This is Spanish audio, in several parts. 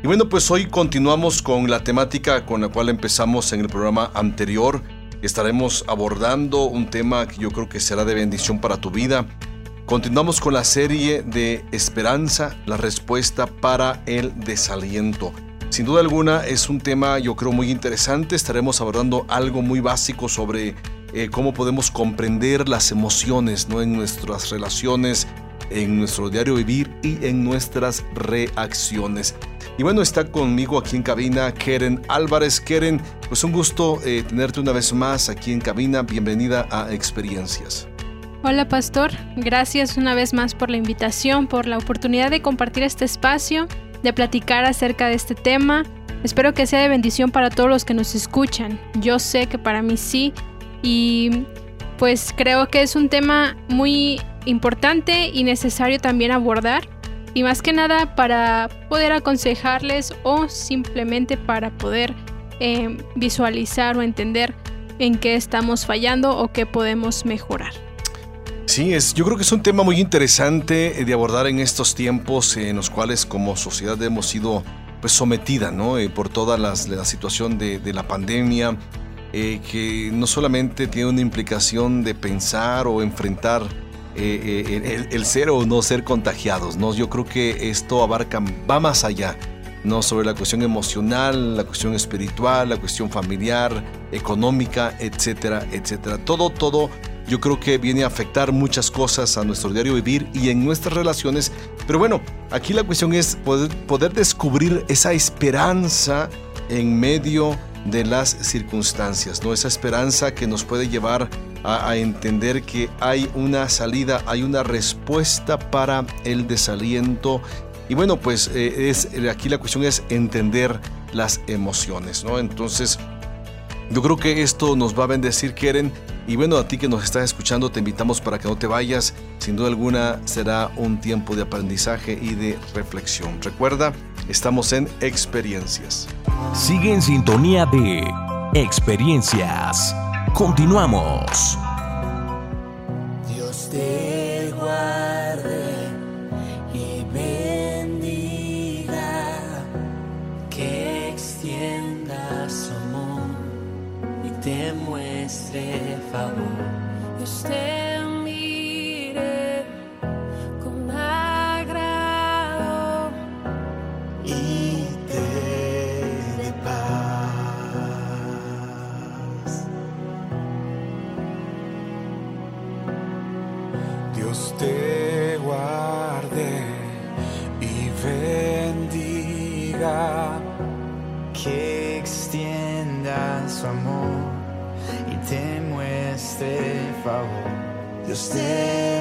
Y bueno, pues hoy continuamos con la temática con la cual empezamos en el programa anterior. Estaremos abordando un tema que yo creo que será de bendición para tu vida. Continuamos con la serie de Esperanza, la respuesta para el desaliento. Sin duda alguna es un tema yo creo muy interesante. Estaremos abordando algo muy básico sobre eh, cómo podemos comprender las emociones ¿no? en nuestras relaciones, en nuestro diario vivir y en nuestras reacciones. Y bueno, está conmigo aquí en cabina Keren Álvarez. Keren, pues un gusto eh, tenerte una vez más aquí en cabina. Bienvenida a Experiencias. Hola Pastor, gracias una vez más por la invitación, por la oportunidad de compartir este espacio, de platicar acerca de este tema. Espero que sea de bendición para todos los que nos escuchan. Yo sé que para mí sí y pues creo que es un tema muy importante y necesario también abordar y más que nada para poder aconsejarles o simplemente para poder eh, visualizar o entender en qué estamos fallando o qué podemos mejorar. Sí, es, yo creo que es un tema muy interesante de abordar en estos tiempos en los cuales como sociedad hemos sido pues sometida ¿no? Eh, por toda la situación de, de, la pandemia, eh, que no solamente tiene una implicación de pensar o enfrentar eh, eh, el, ser o no ser contagiados. ¿no? Yo creo que esto abarca, va más allá. ¿no? sobre la cuestión emocional, la cuestión espiritual, la cuestión familiar, económica, etcétera, etcétera. Todo, todo, yo creo que viene a afectar muchas cosas a nuestro diario vivir y en nuestras relaciones. Pero bueno, aquí la cuestión es poder, poder descubrir esa esperanza en medio de las circunstancias, ¿no? Esa esperanza que nos puede llevar a, entender que hay una salida, hay una respuesta para el desaliento. Y bueno, pues eh, es, aquí la cuestión es entender las emociones, ¿no? Entonces, yo creo que esto nos va a bendecir, Keren. Y bueno, a ti que nos estás escuchando, te invitamos para que no te vayas. Sin duda alguna será un tiempo de aprendizaje y de reflexión. Recuerda, estamos en experiencias. Sigue en sintonía de experiencias. Continuamos. Favor. Dios te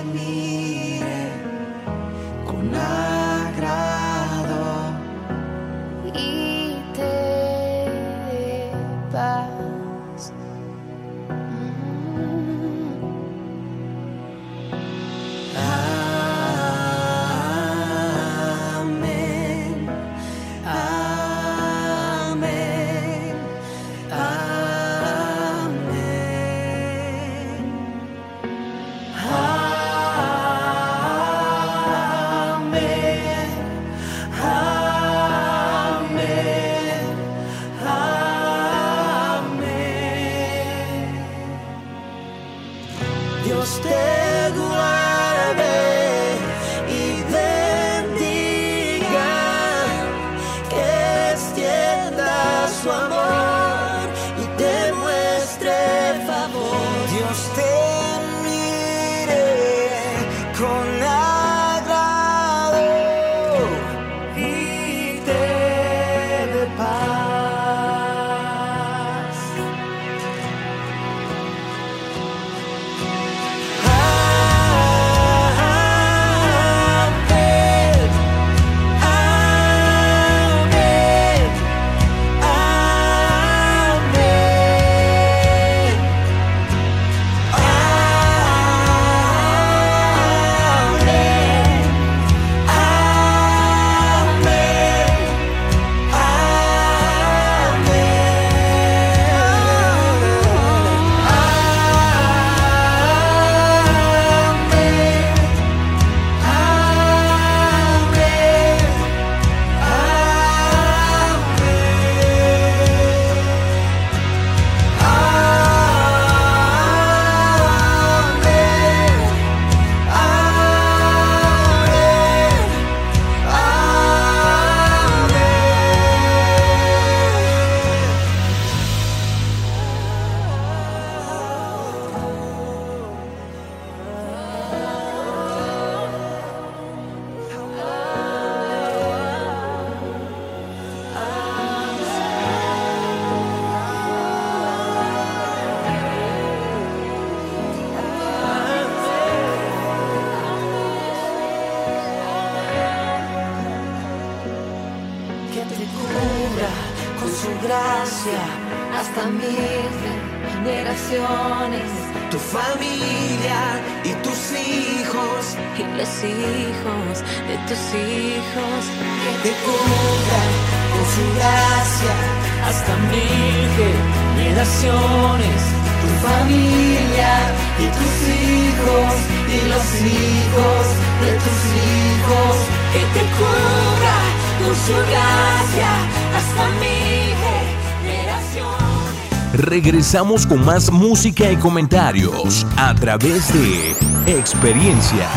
Regresamos con más música y comentarios a través de experiencias.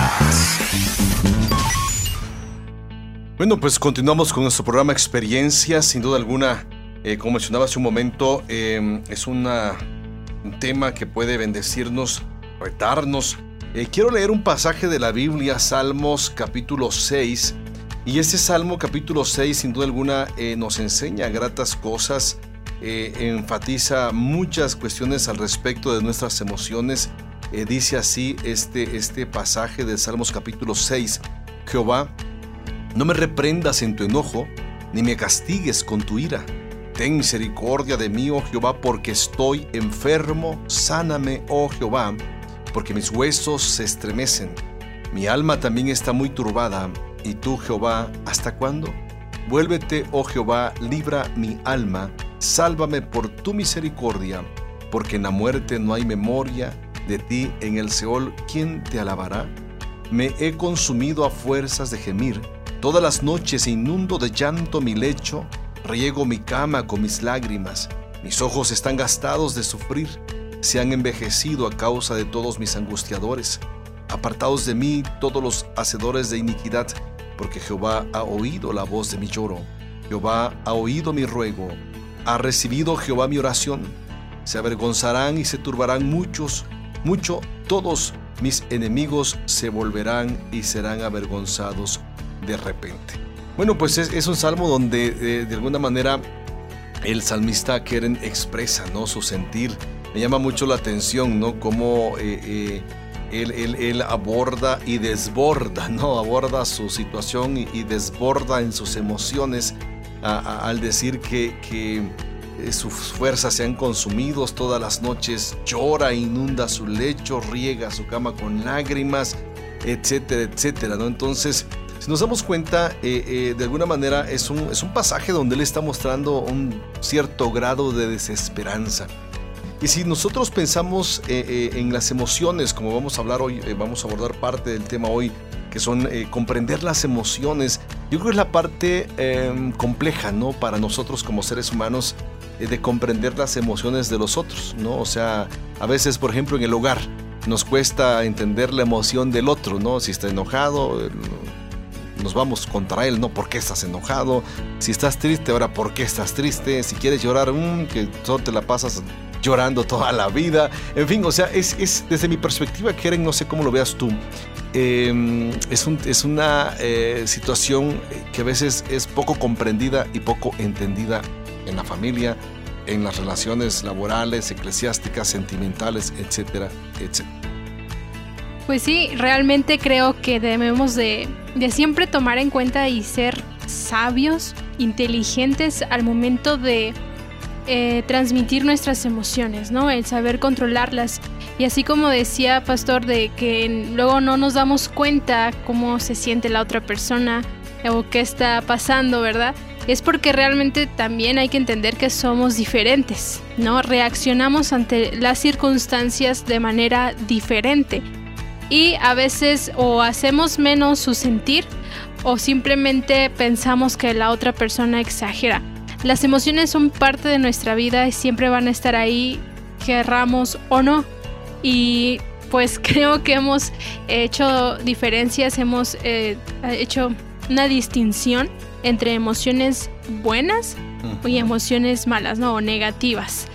Bueno, pues continuamos con nuestro programa Experiencias. Sin duda alguna, eh, como mencionaba hace un momento, eh, es una, un tema que puede bendecirnos, retarnos. Eh, quiero leer un pasaje de la Biblia, Salmos capítulo 6. Y este Salmo capítulo 6, sin duda alguna, eh, nos enseña gratas cosas, eh, enfatiza muchas cuestiones al respecto de nuestras emociones. Eh, dice así este, este pasaje de Salmos capítulo 6. Jehová, no me reprendas en tu enojo, ni me castigues con tu ira. Ten misericordia de mí, oh Jehová, porque estoy enfermo. Sáname, oh Jehová, porque mis huesos se estremecen. Mi alma también está muy turbada. ¿Y tú, Jehová, hasta cuándo? Vuélvete, oh Jehová, libra mi alma, sálvame por tu misericordia, porque en la muerte no hay memoria de ti en el Seol, ¿quién te alabará? Me he consumido a fuerzas de gemir, todas las noches inundo de llanto mi lecho, riego mi cama con mis lágrimas, mis ojos están gastados de sufrir, se han envejecido a causa de todos mis angustiadores. Apartados de mí todos los hacedores de iniquidad, porque Jehová ha oído la voz de mi lloro. Jehová ha oído mi ruego. Ha recibido Jehová mi oración. Se avergonzarán y se turbarán muchos, mucho todos mis enemigos se volverán y serán avergonzados de repente. Bueno, pues es, un salmo donde eh, de alguna manera el salmista Keren expresa ¿no? su sentir. Me llama mucho la atención, ¿no? Cómo eh, eh, él, aborda y desborda, ¿no? Aborda su situación y desborda en sus emociones al decir que, eh, sus fuerzas se han consumido todas las noches, llora, inunda su lecho, riega su cama con lágrimas, etcétera, etcétera, ¿no? Entonces, si nos damos cuenta, eh, eh, de alguna manera es un, es un pasaje donde él está mostrando un cierto grado de desesperanza. Y si nosotros pensamos en las emociones, como vamos a hablar hoy, vamos a abordar parte del tema hoy, que son comprender las emociones, yo creo que es la parte eh, compleja, ¿no? Para nosotros como seres humanos, eh, de comprender las emociones de los otros, ¿no? O sea, a veces, por ejemplo, en el hogar, nos cuesta entender la emoción del otro, ¿no? Si está enojado, eh, nos vamos contra él, ¿no? ¿Por qué estás enojado? Si estás triste, ahora, ¿por qué estás triste? Si quieres llorar, mm, que solo te la pasas llorando toda la vida. En fin, o sea, es, es desde mi perspectiva, Keren, no sé cómo lo veas tú. Eh, es, un- es una eh, situación que a veces es poco comprendida y poco entendida en la familia, en las relaciones laborales, eclesiásticas, sentimentales, etcétera, etcétera. Pues sí, realmente creo que debemos de, de siempre tomar en cuenta y ser sabios, inteligentes al momento de eh, transmitir nuestras emociones, ¿no? El saber controlarlas. Y así como decía Pastor, de que luego no nos damos cuenta cómo se siente la otra persona o qué está pasando, ¿verdad? Es porque realmente también hay que entender que somos diferentes, ¿no? Reaccionamos ante las circunstancias de manera diferente y a veces o hacemos menos su sentir o simplemente pensamos que la otra persona exagera. Las emociones son parte de nuestra vida y siempre van a estar ahí, querramos o no. Y pues creo que hemos hecho diferencias, hemos eh, hecho una distinción entre emociones buenas y emociones malas, ¿no? O negativas.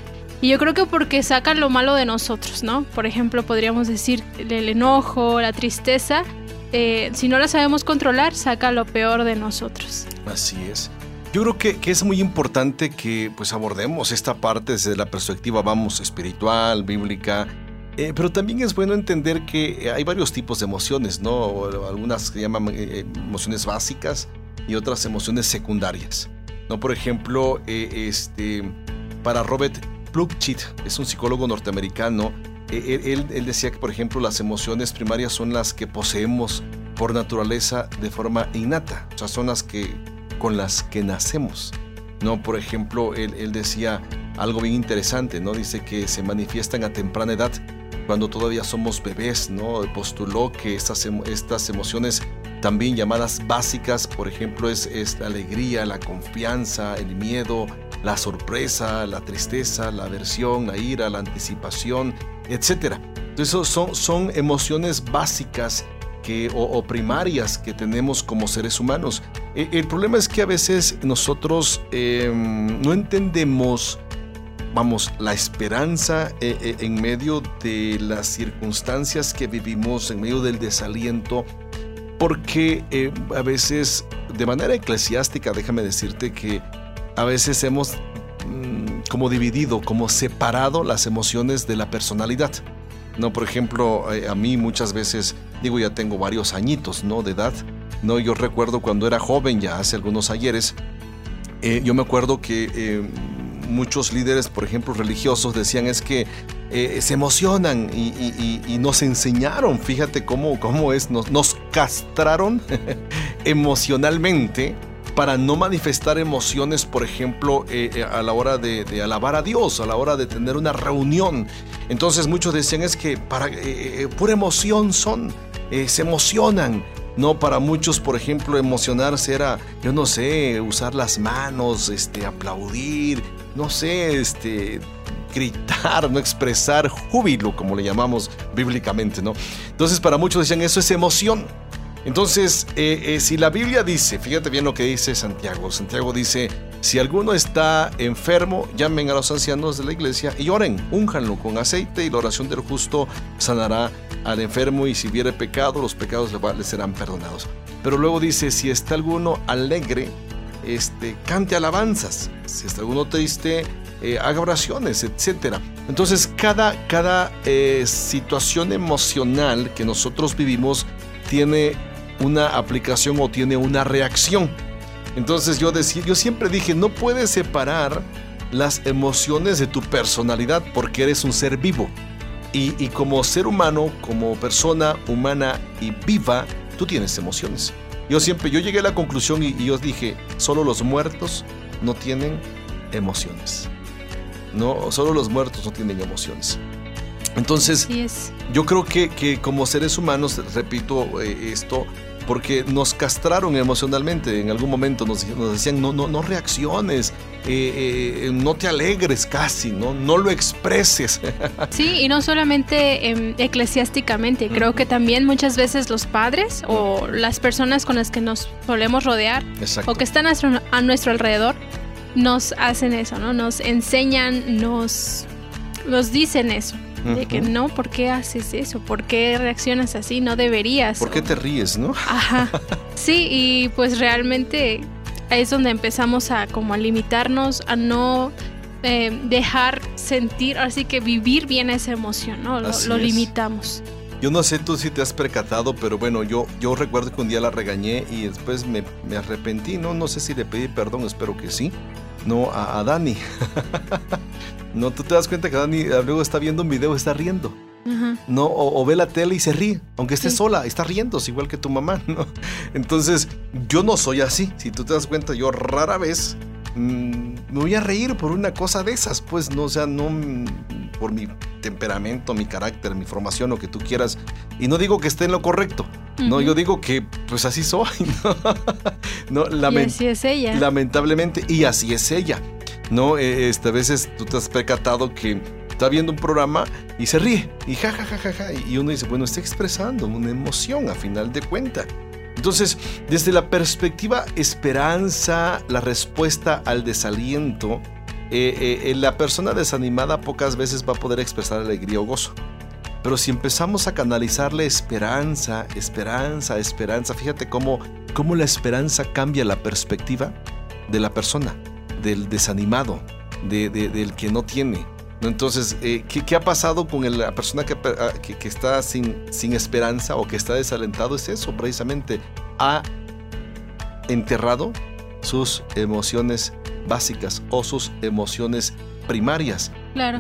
Y yo creo que porque sacan lo malo de nosotros, ¿no? Por ejemplo, podríamos decir el enojo, la tristeza. eh, si no la sabemos controlar, saca lo peor de nosotros. Así es. Yo creo que, que es muy importante que pues abordemos esta parte desde la perspectiva, vamos, espiritual, bíblica, eh, pero también es bueno entender que hay varios tipos de emociones, ¿no? Algunas que llaman eh, emociones básicas y otras emociones secundarias, ¿no? Por ejemplo, eh, este, para Robert Plutchik, es un psicólogo norteamericano, e, e, él, él, decía que, por ejemplo, las emociones primarias son las que poseemos por naturaleza de forma innata, o sea, son las que con las que nacemos. ¿no? Por ejemplo, él, él decía algo bien interesante, ¿no? Dice que se manifiestan a temprana edad cuando todavía somos bebés, ¿no? Postuló que estas, estas emociones también llamadas básicas, por ejemplo, es, es, la alegría, la confianza, el miedo, la sorpresa, la tristeza, la aversión, la ira, la anticipación, etc. Entonces son, son emociones básicas que, o, primarias que tenemos como seres humanos. E, el, problema es que a veces nosotros em, no entendemos vamos, la esperanza eh, eh, en medio de las circunstancias que vivimos, en medio del desaliento, porque eh, a veces, de manera eclesiástica, déjame decirte que a veces hemos mm, como dividido, como separado las emociones de la personalidad. No, por ejemplo, a mí muchas veces, digo, ya tengo varios añitos, ¿no? De edad. No, yo recuerdo cuando era joven, ya hace algunos ayeres, yo me acuerdo que muchos líderes, por ejemplo, religiosos, decían es que eh, se emocionan y, nos enseñaron, fíjate cómo, cómo es, nos, castraron emocionalmente para no manifestar emociones, por ejemplo, eh, eh, a la hora de, alabar a Dios, a la hora de tener una reunión. Entonces muchos decían es que para pura emoción son, se emocionan. No, para muchos, por ejemplo, emocionarse era, yo no sé, usar las manos, este, aplaudir, no sé, este, gritar, no expresar júbilo, como le llamamos bíblicamente, ¿no? Entonces, para muchos decían, eso es emoción. Entonces, eh, eh, si la Biblia dice, fíjate bien lo que dice Santiago, Santiago dice, si alguno está enfermo, llamen a los ancianos de la iglesia y oren, únjanlo con aceite y la oración del justo sanará al enfermo y si viere pecado, los pecados le serán perdonados. Pero luego dice, si está alguno alegre, este, cante alabanzas. Si está alguno triste, eh, haga oraciones, etc. Entonces, cada, cada eh, situación emocional que nosotros vivimos tiene una aplicación o tiene una reacción. Entonces yo, decía, yo siempre dije, no puedes separar las emociones de tu personalidad porque eres un ser vivo. Y como ser humano, como persona humana y viva, tú tienes emociones. Yo siempre, yo llegué a la conclusión y, yo dije, solo los muertos no tienen emociones. No, solo los muertos no tienen emociones. Entonces, yo creo que, que, como seres humanos, repito eh, esto, porque nos castraron emocionalmente. En algún momento nos, decían, no, no, no reacciones, eh, eh, no te alegres casi, ¿no? no lo expreses. Sí, y no solamente em, eclesiásticamente, creo que también muchas veces los padres o las personas con las que nos solemos rodear o que están a nuestro, alrededor nos hacen eso, ¿no? Nos enseñan, nos, nos dicen eso. De que no, ¿por qué haces eso? ¿Por qué reaccionas así? No deberías. ¿Por qué te ríes, no? Ajá. Sí, y pues realmente es donde empezamos a como a limitarnos, a no eh, dejar sentir, así que vivir bien esa emoción, ¿no? Lo, limitamos. Yo no sé tú si te has percatado, pero bueno, yo, yo recuerdo que un día la regañé y después me, me arrepentí, ¿no? No sé si le pedí perdón, espero que sí. No, a, a Dani. no, tú te das cuenta que Dani luego está viendo un video, está riendo. ¿no? O, ve la tele y se ríe, aunque esté sola, está riendo, igual que tu mamá, ¿no? Entonces, yo no soy así. Si tú te das cuenta, yo rara vez mm, me voy a reír por una cosa de esas, pues, no, o sea, no mm, por mi temperamento, mi carácter, mi formación, lo que tú quieras. Y no digo que esté en lo correcto, no, yo digo que pues así soy, ¿no? y así es ella. Lamentablemente, y así es ella. ¿no? E, este, a veces tú te has percatado que está viendo un programa y se ríe y ja, ja, ja, ja, ja. Y uno dice, bueno, está expresando una emoción a final de cuenta. Entonces, desde la perspectiva esperanza, la respuesta al desaliento, eh, eh, eh, la persona desanimada pocas veces va a poder expresar alegría o gozo. Pero si empezamos a canalizarle esperanza, esperanza, esperanza, fíjate cómo, cómo la esperanza cambia la perspectiva de la persona, del desanimado, del que no tiene. Entonces, eh, ¿qué, ha pasado con la persona ah, que, que, está sin, sin esperanza o que está desalentado? Es eso, precisamente. Ha enterrado sus emociones básicas o sus emociones primarias. Claro.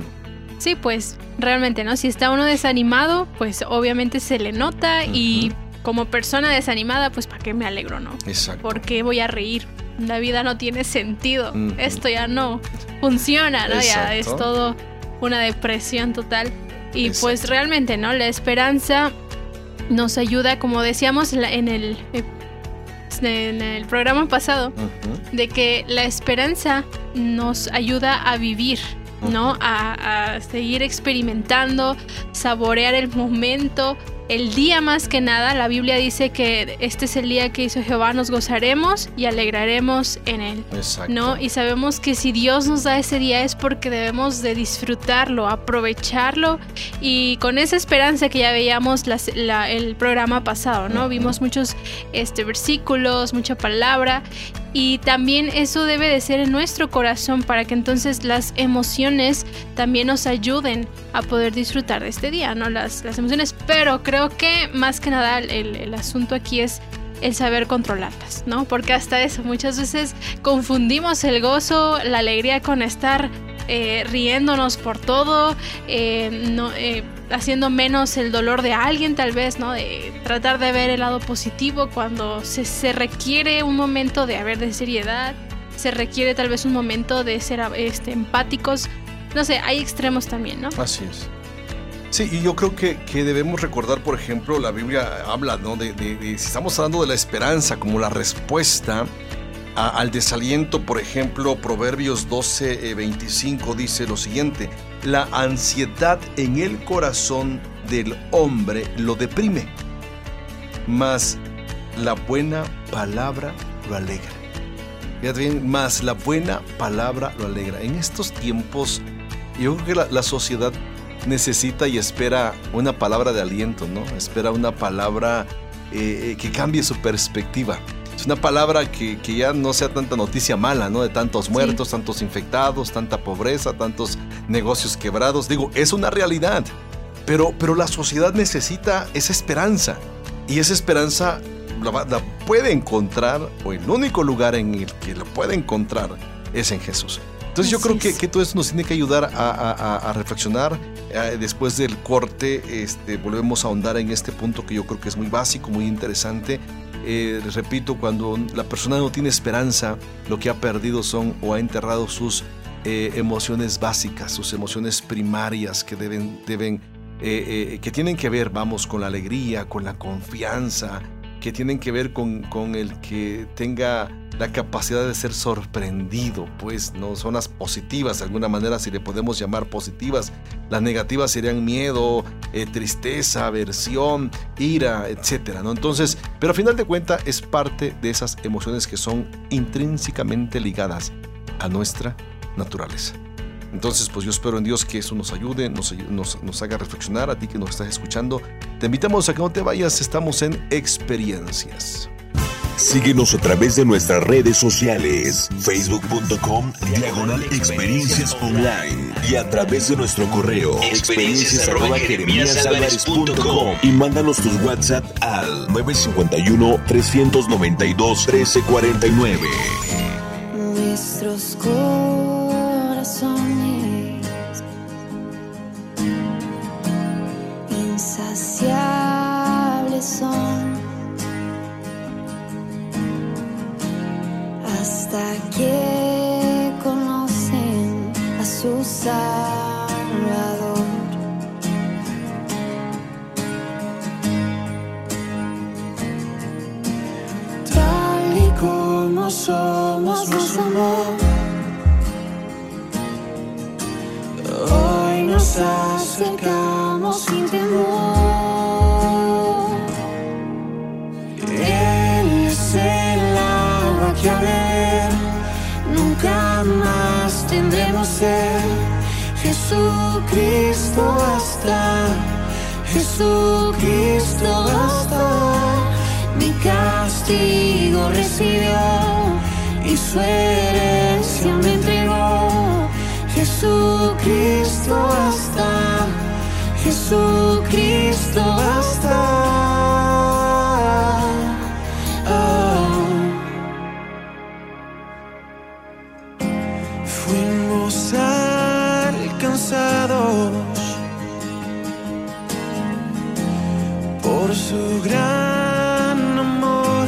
Sí, pues realmente, ¿no? Si está uno desanimado, pues obviamente se le nota y como persona desanimada, pues ¿para qué me alegro, no? Exacto. ¿Por qué voy a reír? La vida no tiene sentido. Esto ya no funciona, ¿no? Ya es todo una depresión total. Y Exacto. pues realmente, ¿no? La esperanza nos ayuda, como decíamos en el, eh, en el programa pasado, de que la esperanza nos ayuda a vivir, ¿no? A, a seguir experimentando, saborear el momento, el día más que nada. La Biblia dice que este es el día que hizo Jehová, nos gozaremos y alegraremos en él. Exacto. ¿no? Y sabemos que si Dios nos da ese día es porque debemos de disfrutarlo, aprovecharlo y con esa esperanza que ya veíamos las- la- el programa pasado, ¿no? Vimos muchos este, versículos, mucha palabra y también eso debe de ser en nuestro corazón para que entonces las emociones también nos ayuden a poder disfrutar de este día, ¿no? Las, las emociones, pero creo que más que nada el, el asunto aquí es el saber controlarlas, ¿no? Porque hasta eso, muchas veces confundimos el gozo, la alegría con estar eh, riéndonos por todo, eh, no, eh, haciendo menos el dolor de alguien tal vez, ¿no? De tratar de ver el lado positivo cuando se, se requiere un momento de haber de seriedad, se requiere tal vez un momento de ser este, empáticos. No sé, hay extremos también, ¿no? Así es. Sí, y yo creo que, que debemos recordar, por ejemplo, la Biblia habla, ¿no? De, de- de- si estamos hablando de la esperanza como la respuesta al desaliento, por ejemplo, Proverbios 12, eh, 25 dice lo siguiente, la ansiedad en el corazón del hombre lo deprime, mas la buena palabra lo alegra. Fíjate bien, más la buena palabra lo alegra. En estos tiempos, yo creo que la, la sociedad necesita y espera una palabra de aliento, ¿no? Espera una palabra eh, eh, que cambie su perspectiva. Una palabra que, que ya no sea tanta noticia mala, ¿no? De tantos muertos, tantos infectados, tanta pobreza, tantos negocios quebrados. Digo, es una realidad. Pero, pero la sociedad necesita esa esperanza. Y esa esperanza la, la puede encontrar, o el único lugar en el que la puede encontrar es en Jesús. Entonces yo Así creo que, que todo esto nos tiene que ayudar a, a- a- a reflexionar. Eh, después del corte, este, volvemos a ahondar en este punto que yo creo que es muy básico, muy interesante. Eh, repito, cuando la persona no tiene esperanza, lo que ha perdido son o ha enterrado sus eh, emociones básicas, sus emociones primarias que deben, deben eh, eh, que tienen que ver, vamos, con la alegría, con la confianza, que tienen que ver con, con el que tenga la capacidad de ser sorprendido, pues, ¿no? Son las positivas, de alguna manera, si le podemos llamar positivas. Las negativas serían miedo, eh, tristeza, aversión, ira, etcétera, ¿no? Entonces, pero a final de cuentas es parte de esas emociones que son intrínsecamente ligadas a nuestra naturaleza. Entonces, pues yo espero en Dios que eso nos ayude, nos, ayu- nos, nos haga reflexionar a ti que nos estás escuchando. Te invitamos a que no te vayas, estamos en experiencias. Síguenos a través de nuestras redes sociales, facebook.com, diagonal experiencias online y a través de nuestro correo, experiencias y mándanos tus WhatsApp al 951-392-1349. Nuestros nos acercamos sin temor. Él es el agua que a ver nunca más tendremos sed. Jesucristo basta, Jesucristo basta. Mi castigo recibió y su herencia. Jesucristo basta, Jesucristo basta. Ah. Fuimos cansados por su gran amor.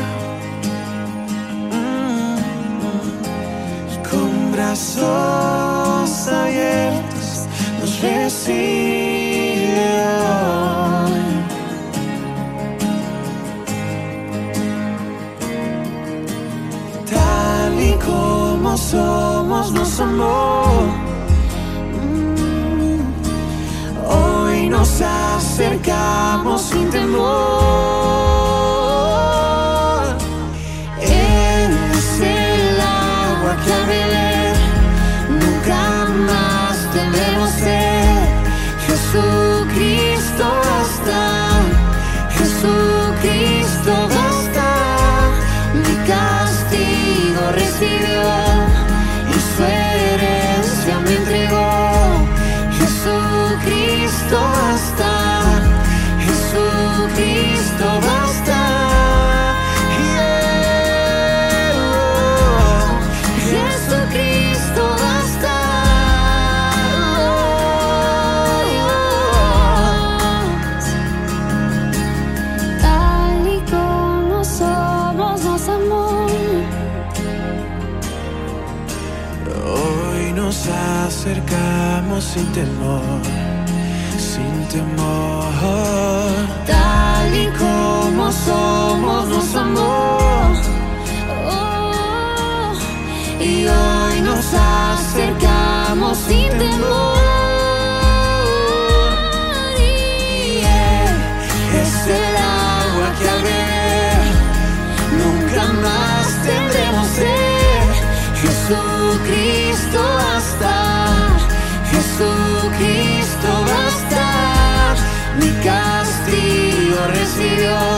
Somos nos amó. Mm, Hoy nos acercamos sin temor. Él el agua que beber nunca más tendremos sed. Jesucristo basta, Jesucristo basta. Mi castigo recibió Jesucristo basta. Yeah. Jesucristo basta. Tal y como somos, nos amó. Hoy nos acercamos sin temor, sin temor. Somos, nos amó. Oh, Y hoy nos acercamos sin temor. y Él Es el agua que al beber nunca más tendremos sed. Jesucristo basta, Jesucristo basta. Mi castigo recibió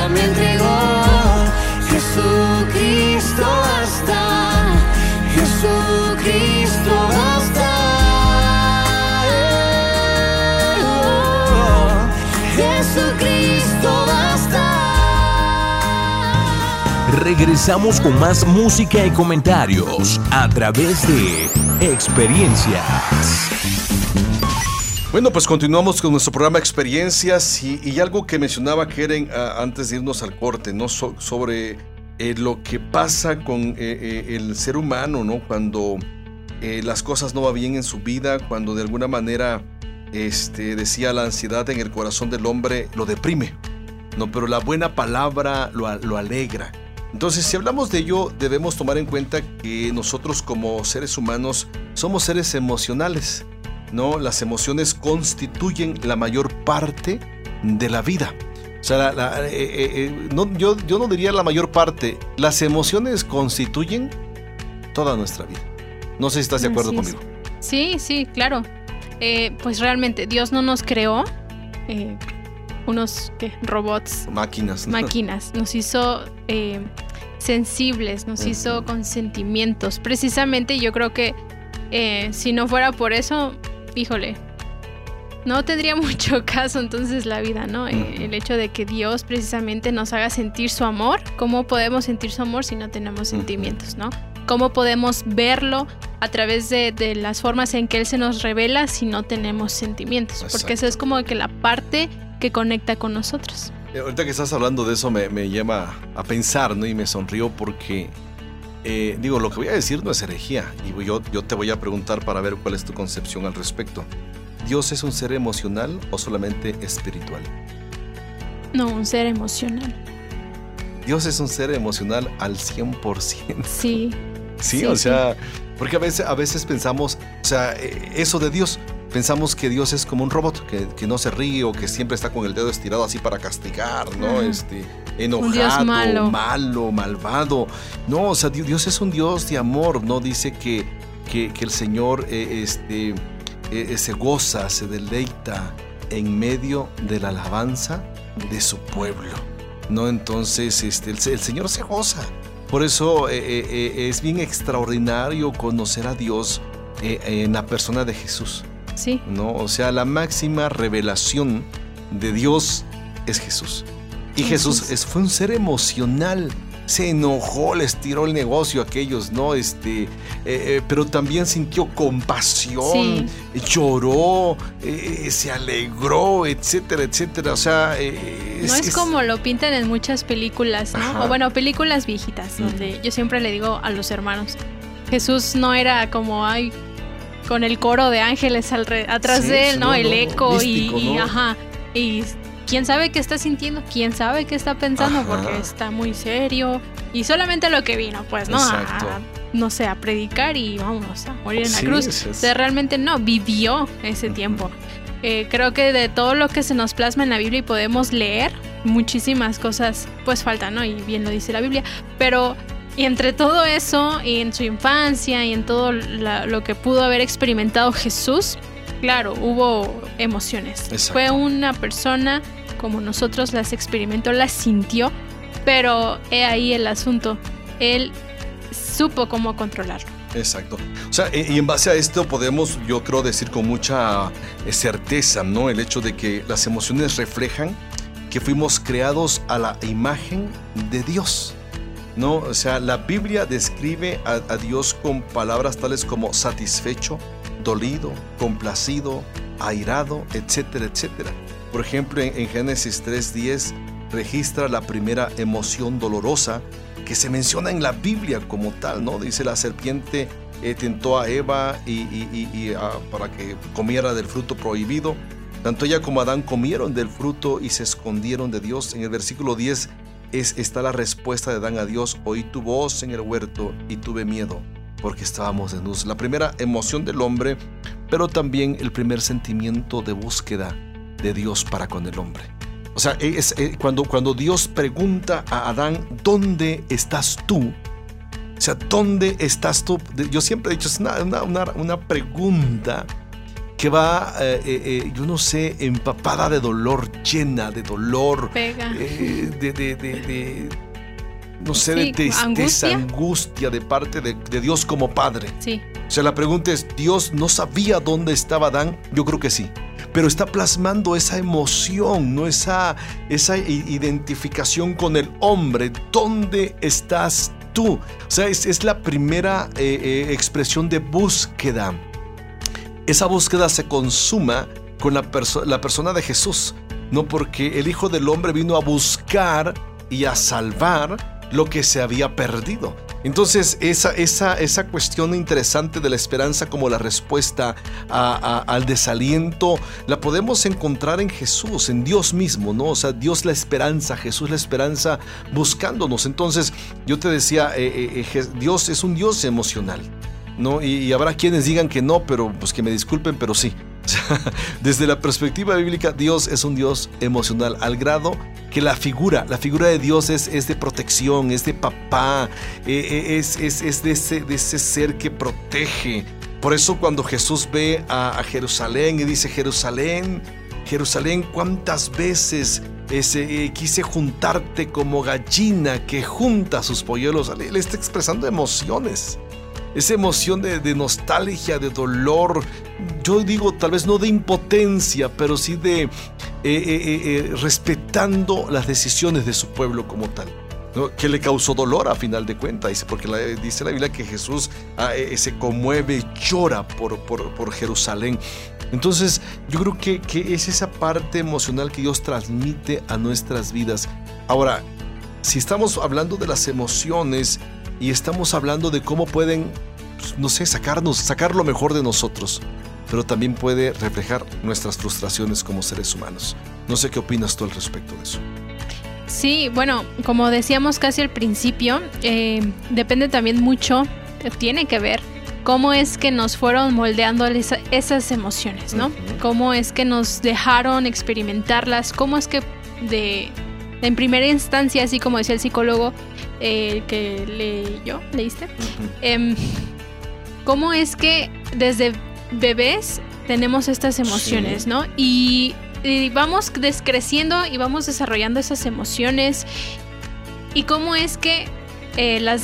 herencia me entregó. Jesucristo basta, Jesucristo basta. Jesucristo basta. Regresamos con más música y comentarios a través de Experiencias. Bueno, pues continuamos con nuestro programa Experiencias y, y algo que mencionaba Keren ah, antes de irnos al corte, ¿no? So- sobre eh, lo que pasa con eh, eh, el ser humano, ¿no? Cuando eh, las cosas no van bien en su vida, cuando de alguna manera, este, decía, la ansiedad en el corazón del hombre lo deprime, ¿no? Pero la buena palabra lo, lo alegra. Entonces, si hablamos de ello, debemos tomar en cuenta que nosotros como seres humanos somos seres emocionales. ¿No? Las emociones constituyen la mayor parte de la vida. O sea, la- la- eh, eh, eh, no, yo, yo no diría la mayor parte. Las emociones constituyen toda nuestra vida. No sé si estás de acuerdo Así es. conmigo. Sí, sí, claro. Eh, pues realmente Dios no nos creó eh, unos ¿qué? robots, Máquinas. máquinas. Nos hizo eh, sensibles, nos hizo con sentimientos. Precisamente yo creo que si no fuera por eso, híjole, no tendría mucho caso entonces la vida, ¿no? Eh, el hecho de que Dios precisamente nos haga sentir su amor. ¿Cómo podemos sentir su amor si no tenemos sentimientos, ¿no? ¿Cómo podemos verlo a través de, de las formas en que Él se nos revela si no tenemos sentimientos? Porque esa es como que la parte que conecta con nosotros. Eh, Ahorita que estás hablando de eso me, me llama a pensar, ¿no? Y me sonrío porque, eh, digo, lo que voy a decir no es herejía. Y yo, yo te voy a preguntar para ver cuál es tu concepción al respecto. ¿Dios es un ser emocional o solamente espiritual? No, un ser emocional. Dios es un ser emocional al 100%. Sí, Sí, Sí, o sí. sea, porque a veces, a veces pensamos, o sea, eh, eso de Dios, pensamos que Dios es como un robot, que, que no se ríe o que siempre está con el dedo estirado así para castigar, ¿no? Este, enojado, malo. malo, malvado. No, o sea, Di- Dios es un Dios de amor, ¿no? Dice que, que, que el Señor eh, este, eh, se goza, se deleita en medio de la alabanza de su pueblo. ¿no? Entonces, este, el, el Señor se goza. Por eso eh, eh, eh, es bien extraordinario conocer a Dios eh, en la persona de Jesús, sí, ¿no? O sea, la máxima revelación de Dios es Jesús. Y Jesús es. es- fue un ser emocional. se enojó, les tiró el negocio a aquellos, ¿no? Este, eh, eh, pero también sintió compasión, lloró, eh, se alegró, etcétera, etcétera. O sea, no es, como lo pintan en muchas películas, ¿no? O bueno, películas viejitas, donde yo siempre le digo a los hermanos, Jesús no era como, ay, con el coro de ángeles atrás de él, ¿no? el eco y, ajá. Y quién sabe qué está sintiendo, quién sabe qué está pensando, porque está muy serio. Y solamente lo que vino, pues, ¿no? A, no sé, a predicar y vamos a morir en la cruz. O sea, realmente no, vivió ese tiempo. Eh, creo que de todo lo que se nos plasma en la Biblia y podemos leer, muchísimas cosas pues faltan, ¿no? Y bien lo dice la Biblia. Pero y entre todo eso, y en su infancia, y en todo lo que pudo haber experimentado Jesús, claro, hubo emociones. Fue una persona como nosotros las experimentó, las sintió, pero he ahí el asunto. Él supo cómo controlarlo. Exacto. O sea, y en base a esto podemos, yo creo, decir con mucha eh, certeza, ¿no? El hecho de que las emociones reflejan que fuimos creados a la imagen de Dios. ¿No? O sea, la Biblia describe a, Dios con palabras tales como satisfecho, dolido, complacido, airado, etcétera, etcétera. Por ejemplo, en, Génesis 3.10 registra la primera emoción dolorosa que se menciona en la Biblia como tal, ¿no? Dice la serpiente eh, tentó a Eva y, para que comiera del fruto prohibido. Tanto ella como Adán comieron del fruto y se escondieron de Dios. En el versículo 10 es, está la respuesta de Adán a Dios. Oí tu voz en el huerto y tuve miedo porque estábamos desnudos. La primera emoción del hombre, pero también el primer sentimiento de búsqueda de Dios para con el hombre. O sea, es, cuando, cuando Dios pregunta a Adán, ¿dónde estás tú? O sea, ¿dónde estás tú? Yo siempre he dicho, es una, una, una pregunta que va, eh, eh, eh, yo no sé, empapada de dolor, llena de dolor, Pega. de, de, de, no sé, de, tristeza, angustia de parte de, Dios como Padre. Sí. O sea, la pregunta es, ¿Dios no sabía dónde estaba Adán? Yo creo que sí. Pero está plasmando esa emoción, ¿no? esa, esa identificación con el hombre. ¿Dónde estás tú? O sea, es, es la primera expresión de búsqueda esa búsqueda se consuma con la, persona de Jesús, no porque el Hijo del Hombre vino a buscar y a salvar lo que se había perdido. Entonces, esa, esa, esa cuestión interesante de la esperanza como la respuesta al desaliento, la podemos encontrar en Jesús, en Dios mismo, ¿no? O sea, Dios la esperanza, Jesús la esperanza buscándonos. Entonces, yo te decía, eh, eh, eh, Dios es un Dios emocional. ¿No? Y, habrá quienes digan que no, pero pues que me disculpen, pero sí. Desde la perspectiva bíblica, Dios es un Dios emocional, al grado que la figura, la figura de Dios es, es de protección, es de papá, eh, eh, es, es, de, ese, de ese ser que protege. Por eso cuando Jesús ve a, Jerusalén y dice, Jerusalén, Jerusalén, ¿cuántas veces ese, eh, quise juntarte como gallina que junta sus polluelos? Le, le está expresando emociones esa emoción de, nostalgia, de dolor, yo digo tal vez no de impotencia, pero sí de eh, eh, eh, respetando las decisiones de su pueblo como tal. que le causó dolor a final de cuentas, porque dice la Biblia que Jesús ah, se conmueve, llora por, por, Jerusalén. Entonces yo creo que, que es esa parte emocional que Dios transmite a nuestras vidas. Ahora, si estamos hablando de las emociones, y estamos hablando de cómo pueden, pues, no sé, sacarnos, sacar lo mejor de nosotros, pero también puede reflejar nuestras frustraciones como seres humanos. No sé qué opinas tú al respecto de eso. Sí, bueno, como decíamos casi al principio, eh, depende también mucho, tiene que ver cómo es que nos fueron moldeando esas emociones, ¿no? Cómo es que nos dejaron experimentarlas, cómo es que de en primera instancia, así como decía el psicólogo, el que leyó, leíste, em, cómo es que desde bebés tenemos estas emociones, ¿no? Y, vamos descreciendo y vamos desarrollando esas emociones. Y cómo es que eh, las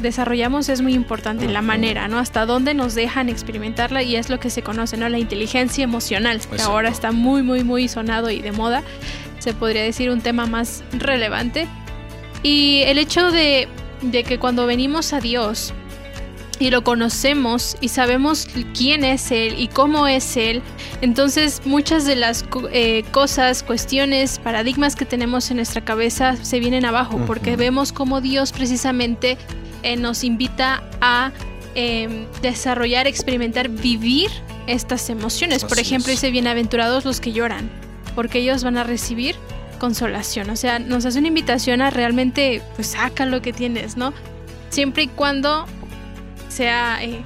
desarrollamos es muy importante, la manera, ¿no? Hasta dónde nos dejan experimentarla y es lo que se conoce, ¿no? La inteligencia emocional, que ahora está muy, muy, muy sonado y de moda se podría decir un tema más relevante. Y el hecho de, de que cuando venimos a Dios y lo conocemos y sabemos quién es Él y cómo es Él, entonces muchas de las eh, cosas, cuestiones, paradigmas que tenemos en nuestra cabeza se vienen abajo porque vemos cómo Dios precisamente eh, nos invita a em, desarrollar, experimentar, vivir estas emociones. Por ejemplo, dice, bienaventurados los que lloran, porque ellos van a recibir consolación. O sea, nos hace una invitación a realmente, pues saca lo que tienes, ¿no? Siempre y cuando sea, eh,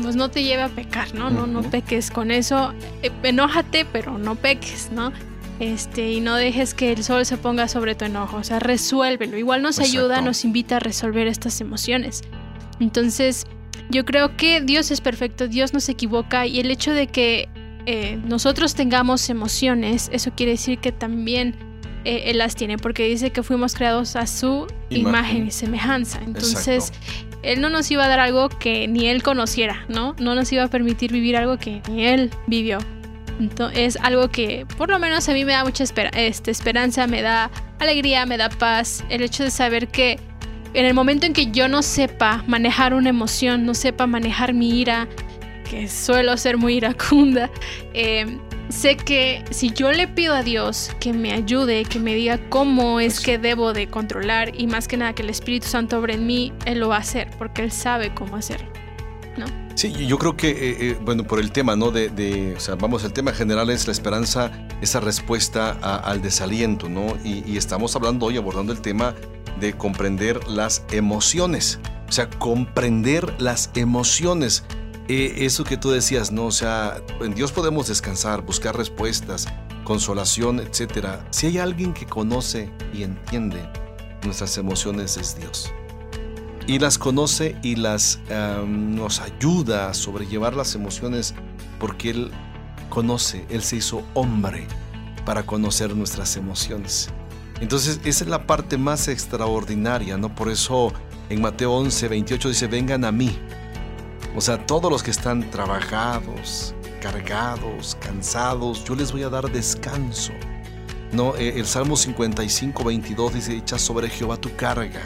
pues no te lleve a pecar, ¿no? No, no peques con eso. Eh, enójate, pero no peques, ¿no? Este, y no dejes que el sol se ponga sobre tu enojo, o sea, resuélvelo. Igual nos ayuda, nos invita a resolver estas emociones. Entonces, yo creo que Dios es perfecto, Dios no se equivoca y el hecho de que eh, nosotros tengamos emociones, eso quiere decir que también eh, Él las tiene, porque dice que fuimos creados a su imagen, y semejanza. Entonces, Él no nos iba a dar algo que ni Él conociera, ¿no? No nos iba a permitir vivir algo que ni Él vivió. Entonces, es algo que por lo menos a mí me da mucha este, esperanza, me da alegría, me da paz. El hecho de saber que en el momento en que yo no sepa manejar una emoción, no sepa manejar mi ira, que suelo ser muy iracunda, eh, sé que si yo le pido a Dios que me ayude, que me diga cómo es que debo de controlar y más que nada que el Espíritu Santo obre en mí, Él lo va a hacer porque Él sabe cómo hacerlo. ¿no? Sí, yo creo que, eh, eh, bueno, por el tema, ¿no? De, o sea, vamos, el tema general es la esperanza, esa respuesta al desaliento, ¿no? y estamos hablando hoy, abordando el tema de comprender las emociones. O sea, comprender las emociones. Eh, eso que tú decías, ¿no? O sea, en Dios podemos descansar, buscar respuestas, consolación, etc. Si hay alguien que conoce y entiende nuestras emociones es Dios. Y las conoce y las nos ayuda a sobrellevar las emociones porque Él conoce, Él se hizo hombre para conocer nuestras emociones. Entonces, esa es la parte más extraordinaria, ¿no? Por eso en Mateo 11, 28 dice, vengan a mí. O sea, todos los que están trabajados, cargados, cansados, yo les voy a dar descanso. ¿No? Eh, el Salmo 55, 22 dice, echa sobre Jehová tu carga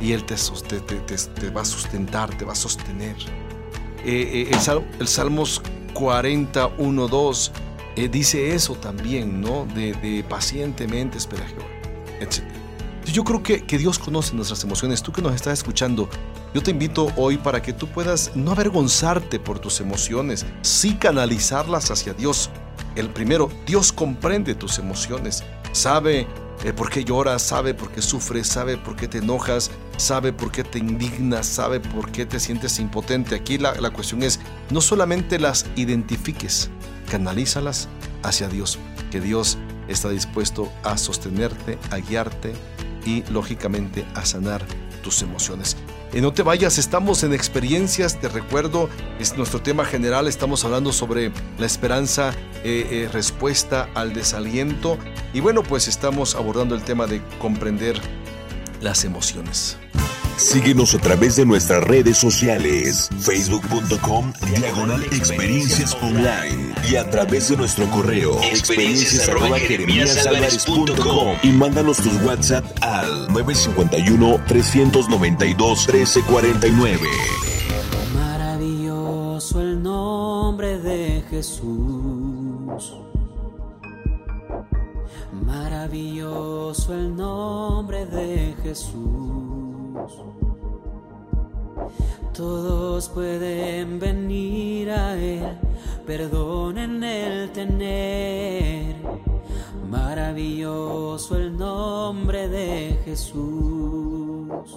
y Él te, te, va a sustentar, te va a sostener. Eh, eh, el, el Salmos 41, 2 dice eso también, ¿no? De, de pacientemente espera Jehová etc. Yo creo que, que Dios conoce nuestras emociones. Tú que nos estás escuchando, yo te invito hoy para que tú puedas no avergonzarte por tus emociones, sí canalizarlas hacia Dios. El primero, Dios comprende tus emociones, sabe eh, por qué lloras, sabe por qué sufres, sabe por qué te enojas, sabe por qué te indignas, sabe por qué te sientes impotente. Aquí la, la cuestión es, no solamente las identifiques, canalízalas hacia Dios, que Dios está dispuesto a sostenerte, a guiarte y lógicamente a sanar tus emociones. Y no te vayas, estamos en experiencias, te recuerdo, es nuestro tema general, estamos hablando sobre la esperanza, eh, eh, respuesta al desaliento y bueno, pues estamos abordando el tema de comprender las emociones. Síguenos a través de nuestras redes sociales, facebook.com, diagonal experiencias online y a través de nuestro correo, experiencias y mándanos tus WhatsApp al 951-392-1349. Maravilloso el nombre de Jesús. Maravilloso el nombre de Jesús. Todos pueden venir a Él, perdonen el tener. Maravilloso el nombre de Jesús.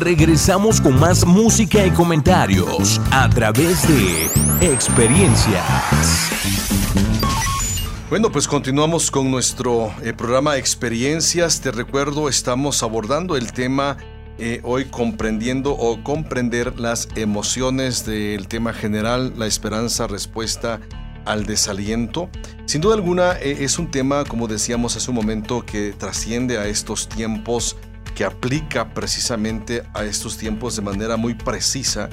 Regresamos con más música y comentarios a través de experiencias. Bueno, pues continuamos con nuestro eh, programa Experiencias. Te recuerdo, estamos abordando el tema eh, hoy comprendiendo o comprender las emociones del tema general, la esperanza, respuesta al desaliento. Sin duda alguna eh, es un tema, como decíamos hace un momento, que trasciende a estos tiempos que aplica precisamente a estos tiempos de manera muy precisa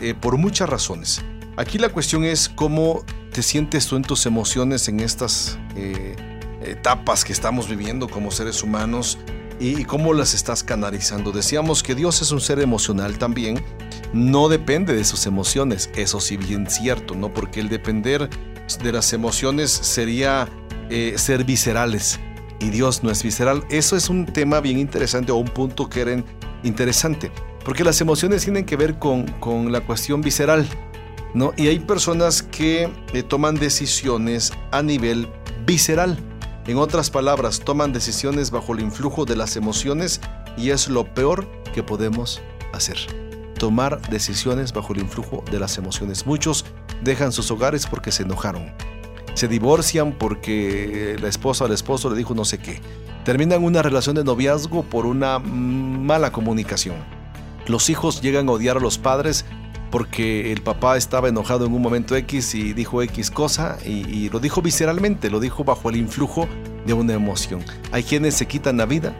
eh, por muchas razones. Aquí la cuestión es cómo te sientes tú en tus emociones en estas eh, etapas que estamos viviendo como seres humanos y cómo las estás canalizando. Decíamos que Dios es un ser emocional también, no depende de sus emociones, eso sí bien cierto, ¿no? Porque el depender de las emociones sería eh, ser viscerales y Dios no es visceral. Eso es un tema bien interesante o un punto que era interesante, porque las emociones tienen que ver con, con la cuestión visceral, ¿no? Y hay personas que eh, toman decisiones a nivel visceral. En otras palabras, toman decisiones bajo el influjo de las emociones y es lo peor que podemos hacer. Tomar decisiones bajo el influjo de las emociones. Muchos dejan sus hogares porque se enojaron se divorcian porque la esposa el esposo le dijo no sé qué. Terminan una relación de noviazgo por una mala comunicación. Los hijos llegan a odiar a los padres porque el papá estaba enojado en un momento X y dijo X cosa y, lo dijo visceralmente, lo dijo bajo el influjo de una emoción. Hay quienes se quitan la vida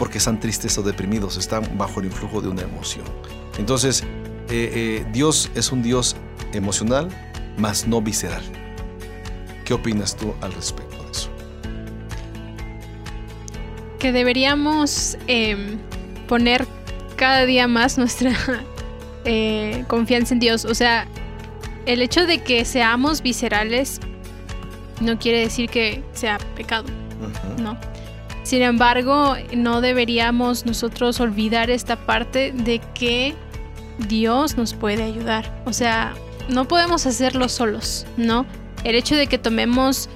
porque están tristes o deprimidos, están bajo el influjo de una emoción. Entonces, eh, eh, Dios es un Dios emocional, mas no visceral. ¿Qué opinas tú al respecto de eso? que deberíamos em, poner cada día más nuestra eh, confianza en Dios. O sea, el hecho de que seamos viscerales no quiere decir que sea pecado, ¿no? Sin embargo, no deberíamos nosotros olvidar esta parte de que Dios nos puede ayudar. O sea, no podemos hacerlo solos, ¿no? El hecho de que tomemos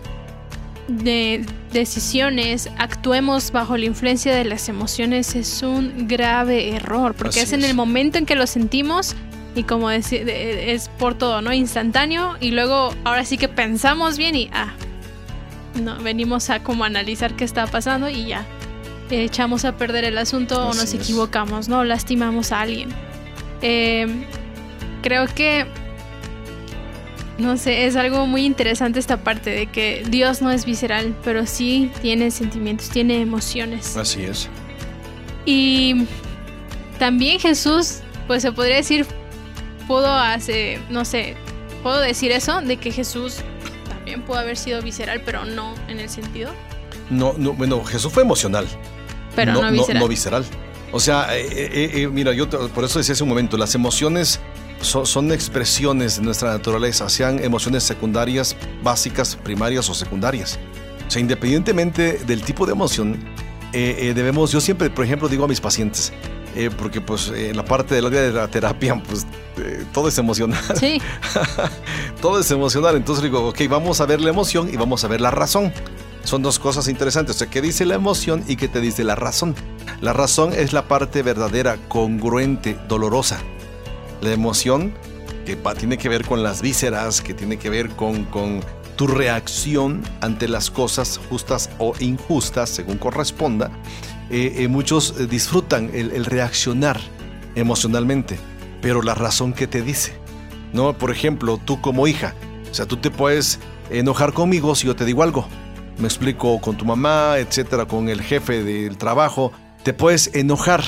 de decisiones, actuemos bajo la influencia de las emociones es un grave error, porque es en el momento en que lo sentimos y como es, es por todo, ¿no? Instantáneo y luego ahora sí que pensamos bien y ah, no, venimos a como analizar qué está pasando y ya echamos a perder el asunto o nos equivocamos, ¿no? Lastimamos a alguien. Eh, creo que no sé, es algo muy interesante esta parte de que Dios no es visceral, pero sí tiene sentimientos, tiene emociones. Así es. Y también Jesús, pues se podría decir, pudo hacer, no sé, puedo decir eso, de que Jesús también pudo haber sido visceral, pero no en el sentido. No, no, bueno, Jesús fue emocional. Pero no, visceral. No, visceral. O sea, eh, eh, eh, mira, yo por eso decía hace un momento, las emociones son, expresiones de nuestra naturaleza, sean emociones secundarias, básicas, primarias o secundarias. O sea, independientemente del tipo de emoción, eh, eh, debemos, yo siempre, por ejemplo, digo a mis pacientes, eh, porque pues en la parte del área de la terapia, pues todo es emocional. Sí. todo es emocional. Entonces digo, ok, vamos a ver la emoción y vamos a ver la razón. Son dos cosas interesantes. O sea, ¿qué dice la emoción y qué te dice la razón? La razón es la parte verdadera, congruente, dolorosa la emoción que tiene que ver con las vísceras, que tiene que ver con, con tu reacción ante las cosas justas o injustas, según corresponda. Eh, eh, muchos eh, disfrutan el, reaccionar emocionalmente, pero la razón que te dice, ¿no? Por ejemplo, tú como hija, o sea, tú te puedes enojar conmigo si yo te digo algo. Me explico con tu mamá, etcétera, con el jefe del trabajo, te puedes enojar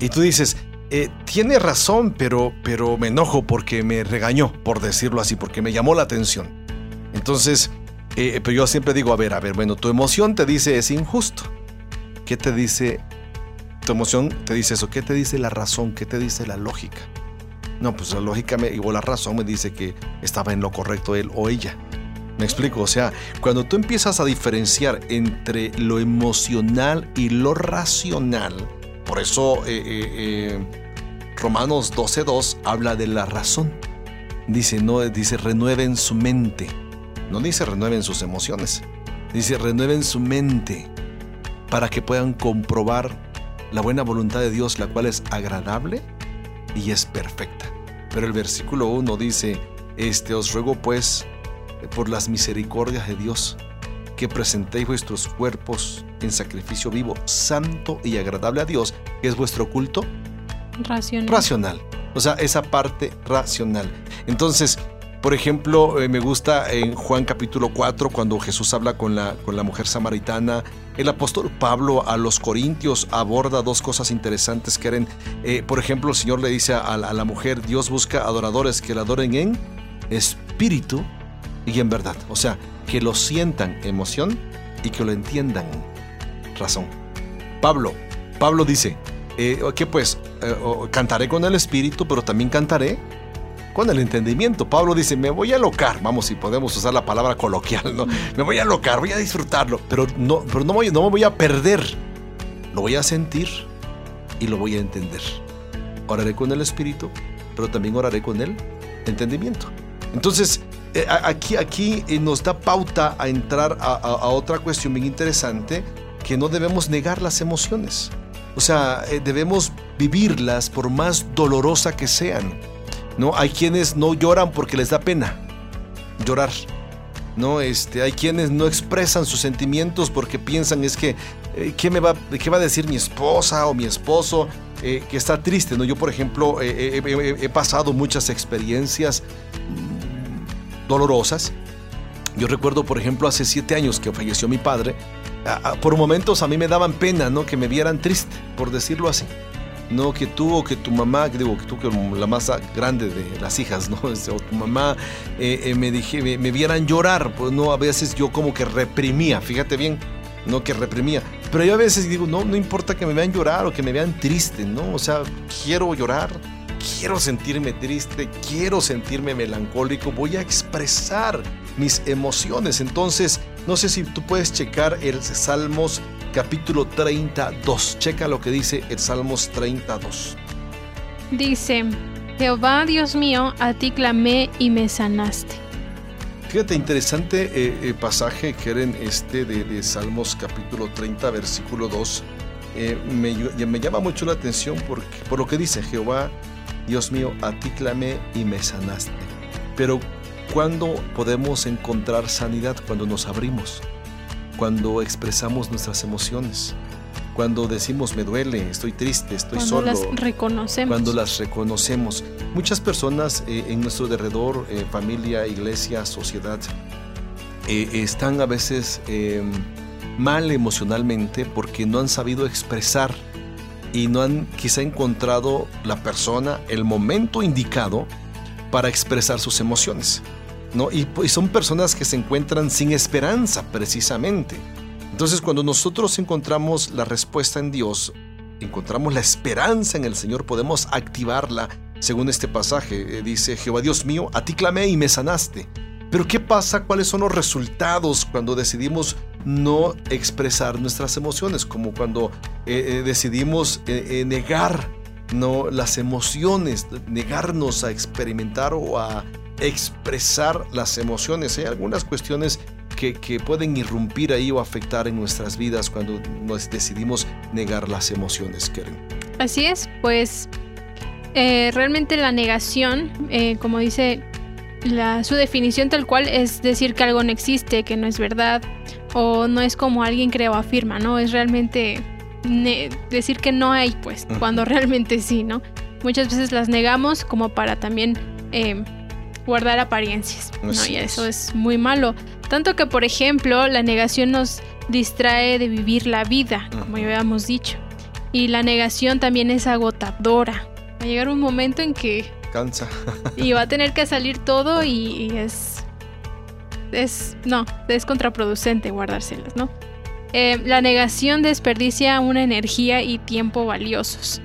y tú dices, eh, tiene razón, pero, pero me enojo porque me regañó, por decirlo así, porque me llamó la atención. Entonces, eh, pero yo siempre digo, a ver, a ver, bueno, tu emoción te dice es injusto. ¿Qué te dice? Tu emoción te dice eso. ¿Qué te dice la razón? ¿Qué te dice la lógica? No, pues la lógica me, igual la razón me dice que estaba en lo correcto él o ella. Me explico, o sea, cuando tú empiezas a diferenciar entre lo emocional y lo racional, por eso eh, Romanos 12.2 habla de la razón. Dice, no, dice renueven su mente. No dice renueven sus emociones. Dice renueven su mente para que puedan comprobar la buena voluntad de Dios, la cual es agradable y es perfecta. Pero el versículo 1 dice, este os ruego pues por las misericordias de Dios que presentéis vuestros cuerpos en sacrificio vivo, santo y agradable a Dios, que es vuestro culto Racional. Racional. O sea, esa parte racional. Entonces, por ejemplo, eh, me gusta en Juan capítulo 4, cuando Jesús habla con la, con la mujer samaritana, el apóstol Pablo a los corintios aborda dos cosas interesantes que eran, eh, por ejemplo, el Señor le dice a, la mujer, Dios busca adoradores que la adoren en espíritu y en verdad. O sea, que lo sientan emoción y que lo entiendan razón. Pablo, Pablo dice, eh, ¿qué pues? Eh, cantaré con el espíritu, pero también cantaré con el entendimiento. Pablo dice, me voy a locar, vamos, si podemos usar la palabra coloquial, ¿no? Me voy a locar, voy a disfrutarlo, pero no, pero no, voy, no me voy a perder. Lo voy a sentir y lo voy a entender. Oraré con el espíritu, pero también oraré con el entendimiento. Entonces, eh, aquí, aquí eh, nos da pauta a entrar a otra cuestión bien interesante, que no debemos negar las emociones. O sea, eh, debemos vivirlas por más dolorosa que sean. ¿no? Hay quienes no lloran porque les da pena llorar. ¿no? Este, hay quienes no expresan sus sentimientos porque piensan es que eh, ¿qué, me va, ¿qué va a decir mi esposa o mi esposo eh, que está triste? ¿no? Yo, por ejemplo, he pasado muchas experiencias mm, dolorosas. Yo recuerdo, por ejemplo, hace siete años que falleció mi padre por momentos a mí me daban pena, ¿no? Que me vieran triste, por decirlo así. No que tú o que tu mamá, que digo que tú que la más grande de las hijas, ¿no? O tu mamá eh, eh, me, dije, me, vieran llorar, pues no, a veces yo como que reprimía, fíjate bien, no que reprimía. Pero yo a veces digo, no, no importa que me vean llorar o que me vean triste, ¿no? O sea, quiero llorar, quiero sentirme triste, quiero sentirme melancólico, voy a expresar mis emociones. Entonces, no sé si tú puedes checar el Salmos capítulo 32. Checa lo que dice el Salmos 32. Dice, Jehová Dios mío, a ti clamé y me sanaste. Fíjate, interesante eh, eh, pasaje que era en este de, Salmos capítulo 30, versículo 2. Eh, me, me, llama mucho la atención porque, por lo que dice Jehová, Dios mío, a ti clamé y me sanaste. Pero ¿cuándo podemos encontrar sanidad? Cuando nos abrimos, cuando expresamos nuestras emociones, cuando decimos me duele, estoy triste, estoy solo. Cuando las reconocemos. Cuando las reconocemos. Muchas personas eh, en nuestro derredor, eh, familia, iglesia, sociedad, eh, están a veces em, mal emocionalmente porque no han sabido expresar y no han quizá encontrado la persona, el momento indicado para expresar sus emociones. ¿No? y son personas que se encuentran sin esperanza precisamente. Entonces cuando nosotros encontramos la respuesta en Dios, encontramos la esperanza en el Señor, podemos activarla. Según este pasaje, eh, dice Jehová Dios mío, a ti clamé y me sanaste. Pero ¿qué pasa? ¿Cuáles son los resultados cuando decidimos no expresar nuestras emociones? Como cuando eh, eh, decidimos negar no, las emociones, negarnos a experimentar o a expresar las emociones. Hay algunas cuestiones que, pueden irrumpir ahí o afectar en nuestras vidas cuando nos decidimos negar las emociones, Karen. Así es, pues eh, realmente la negación, eh, como dice la, su definición tal cual, es decir que algo no existe, que no es verdad, o no es como alguien cree o afirma, ¿no? Es realmente decir que no hay, pues, cuando realmente sí, ¿no? Muchas veces las negamos como para también eh, guardar apariencias, ¿no? y eso es muy malo. Tanto que, por ejemplo, la negación nos distrae de vivir la vida, como ya habíamos dicho. Y la negación también es agotadora. Va a llegar un momento en que... Cansa. y va a tener que salir todo y, es... Es... No, es contraproducente guardárselas, ¿no? Eh, la negación desperdicia una energía y tiempo valiosos.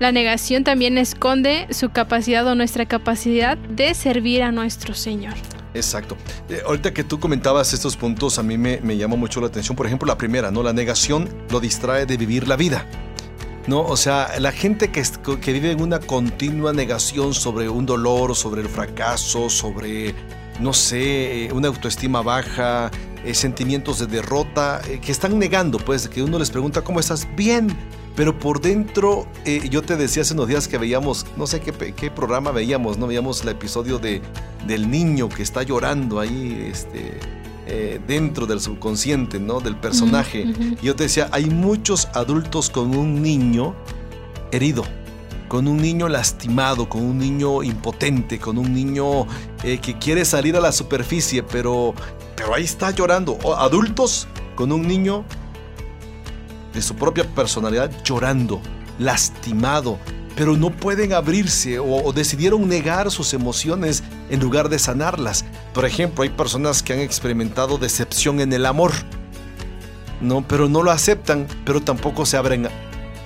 La negación también esconde su capacidad o nuestra capacidad de servir a nuestro Señor. Exacto. Eh, ahorita que tú comentabas estos puntos, a mí me, me llamó mucho la atención. Por ejemplo, la primera, ¿no? La negación lo distrae de vivir la vida. ¿no? O sea, la gente que, que, vive en una continua negación sobre un dolor, sobre el fracaso, sobre, no sé, eh, una autoestima baja, eh, sentimientos de derrota, que están negando, pues, que uno les pregunta, ¿cómo estás? Bien, pero por dentro, eh, yo te decía hace unos días que veíamos, no sé qué, qué, programa veíamos, ¿no? Veíamos el episodio de, del niño que está llorando ahí, este, eh, dentro del subconsciente, ¿no? Del personaje. Y yo te decía, hay muchos adultos con un niño herido, con un niño lastimado, con un niño impotente, con un niño eh, que quiere salir a la superficie, pero, pero ahí está llorando. O adultos con un niño de su propia personalidad llorando, lastimado, pero no pueden abrirse o, decidieron negar sus emociones en lugar de sanarlas. Por ejemplo, hay personas que han experimentado decepción en el amor, no, pero no lo aceptan, pero tampoco se abren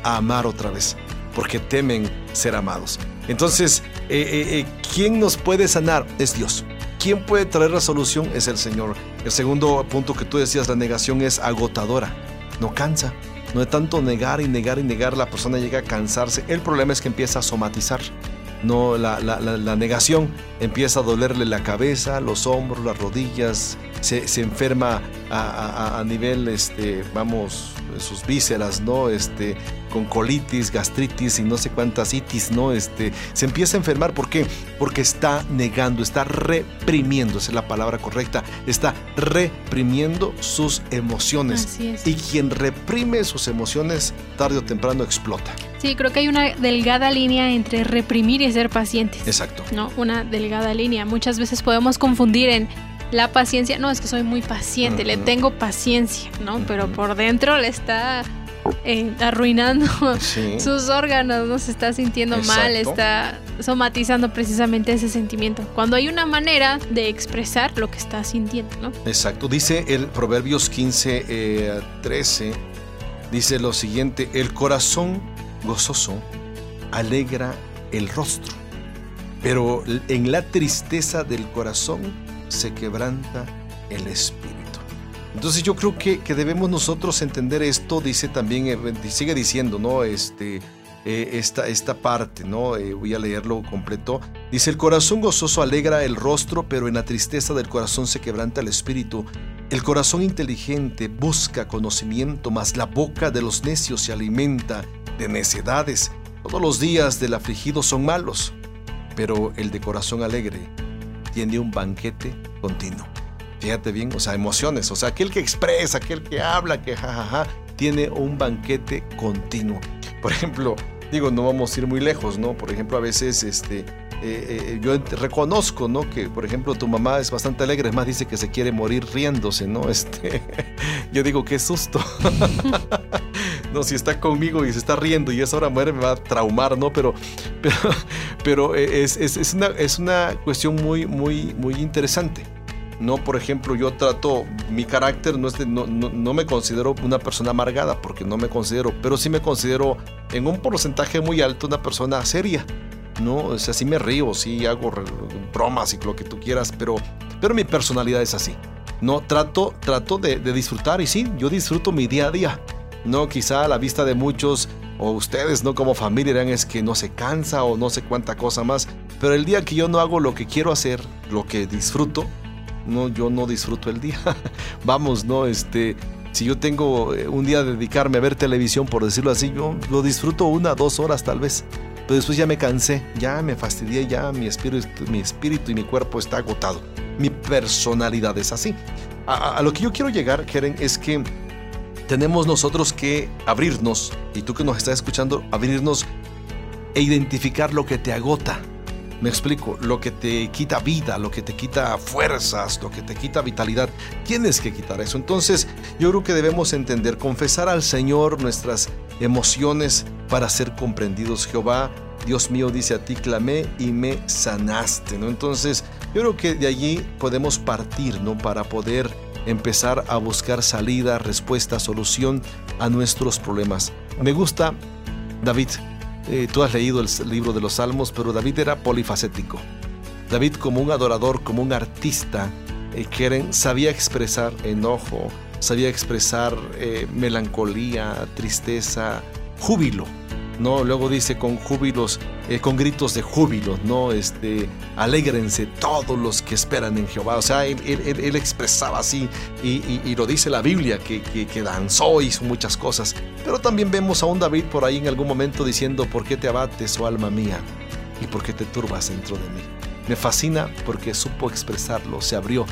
a amar otra vez, porque temen ser amados. Entonces, eh, eh, eh, ¿quién nos puede sanar? Es Dios. ¿Quién puede traer la solución? Es el Señor. El segundo punto que tú decías, la negación es agotadora, no cansa. No de tanto negar y negar y negar, la persona llega a cansarse. El problema es que empieza a somatizar. No, la, negación empieza a dolerle la cabeza, los hombros, las rodillas, se, enferma a, a, nivel, este, vamos, sus vísceras, ¿no? Este, con colitis, gastritis y no sé cuántas itis, ¿no? Este, se empieza a enfermar. ¿Por qué? Porque está negando, está reprimiendo, esa es la palabra correcta, está reprimiendo sus emociones. Y quien reprime sus emociones, tarde o temprano explota. Sí, creo que hay una delgada línea entre reprimir y ser pacientes. Exacto. ¿No? Una delgada línea. Muchas veces podemos confundir en la paciencia, no, es que soy muy paciente, le tengo paciencia, ¿no? Pero por dentro le está eh, arruinando sus órganos, no se está sintiendo mal, está somatizando precisamente ese sentimiento. Cuando hay una manera de expresar lo que está sintiendo, ¿no? Exacto. Dice el Proverbios 15, 13. Eh, dice lo siguiente, el corazón gozoso alegra el rostro, pero en la tristeza del corazón se quebranta el espíritu. Entonces yo creo que, que debemos nosotros entender esto, dice también, eh, sigue diciendo, ¿no? Este, eh, esta, esta parte, ¿no? Eh, voy a leerlo completo. Dice, el corazón gozoso alegra el rostro, pero en la tristeza del corazón se quebranta el espíritu. El corazón inteligente busca conocimiento, mas la boca de los necios se alimenta de necedades. Todos los días del afligido son malos, pero el de corazón alegre tiene un banquete continuo. Fíjate bien, o sea, emociones, o sea, aquel que expresa, aquel que habla, que jajaja, tiene un banquete continuo. Por ejemplo, digo, no vamos a ir muy lejos, ¿no? Por ejemplo, a veces, este, eh, eh, yo reconozco, ¿no? Que, por ejemplo, tu mamá es bastante alegre, es más, dice que se quiere morir riéndose, ¿no? Este, yo digo, qué susto. no, si está conmigo y se está riendo y esa hora muere, me va a traumar, ¿no? Pero, pero, pero es, es, es, una, es una cuestión muy, muy, muy interesante. No, por ejemplo, yo trato, mi carácter no, es no, no, me considero una persona amargada, porque no me considero, pero sí me considero en un porcentaje muy alto una persona seria. No, o sea, me río, sí hago bromas y lo que tú quieras, pero, pero mi personalidad es así. No, trato, trato de, de disfrutar y sí, yo disfruto mi día a día. No, quizá a la vista de muchos o ustedes, no como familia, dirán es que no se cansa o no sé cuánta cosa más. Pero el día que yo no hago lo que quiero hacer, lo que disfruto, no, yo no disfruto el día. Vamos, no, este, si yo tengo eh, un día de dedicarme a ver televisión, por decirlo así, yo lo disfruto una, dos horas tal vez. Pero después ya me cansé, ya me fastidié, ya mi espíritu, mi espíritu y mi cuerpo está agotado. Mi personalidad es así. A, lo que yo quiero llegar, Keren, es que tenemos nosotros que abrirnos, y tú que nos estás escuchando, abrirnos e identificar lo que te agota me explico, lo que te quita vida, lo que te quita fuerzas, lo que te quita vitalidad, tienes que quitar eso. Entonces, yo creo que debemos entender, confesar al Señor nuestras emociones para ser comprendidos. Jehová, Dios mío, dice a ti, clamé y me sanaste, ¿no? Entonces, yo creo que de allí podemos partir, ¿no? Para poder empezar a buscar salida, respuesta, solución a nuestros problemas. Me gusta, David, eh, tú has leído el libro de los Salmos, pero David era polifacético. David como un adorador, como un artista, eh, sabía expresar enojo, sabía expresar eh, melancolía, tristeza, júbilo. ¿no? Luego dice con júbilos, eh, con gritos de júbilo, ¿no? Este, alégrense todos los que esperan en Jehová. O sea, él, expresaba así, y, lo dice la Biblia, que, que, danzó, hizo muchas cosas. Pero también vemos a un David por ahí en algún momento diciendo, ¿por qué te abates, oh alma mía? ¿Y por qué te turbas dentro de mí? Me fascina porque supo expresarlo, se abrió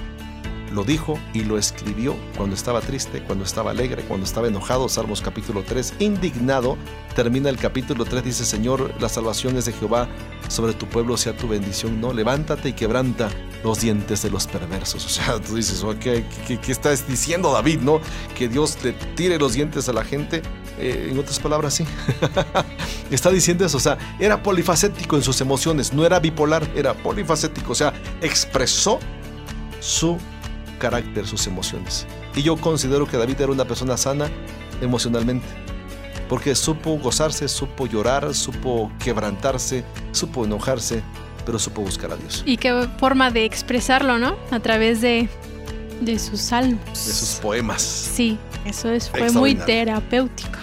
lo dijo y lo escribió cuando estaba triste, cuando estaba alegre, cuando estaba enojado. Salmos capítulo 3, indignado. Termina el capítulo 3, dice, Señor, la salvación es de Jehová, sobre tu pueblo sea tu bendición. No, levántate y quebranta los dientes de los perversos. O sea, tú dices, ¿qué, qué, estás diciendo David? ¿No? Que Dios le tire los dientes a la gente. Eh, en otras palabras, sí. Está diciendo eso, o sea, era polifacético en sus emociones, no era bipolar, era polifacético, o sea, expresó su carácter, sus emociones. Y yo considero que David era una persona sana emocionalmente, porque supo gozarse, supo llorar, supo quebrantarse, supo enojarse, pero supo buscar a Dios. Y qué forma de expresarlo, ¿no? A través de, de sus salmos. De sus poemas. Sí, eso es, fue muy terapéutico.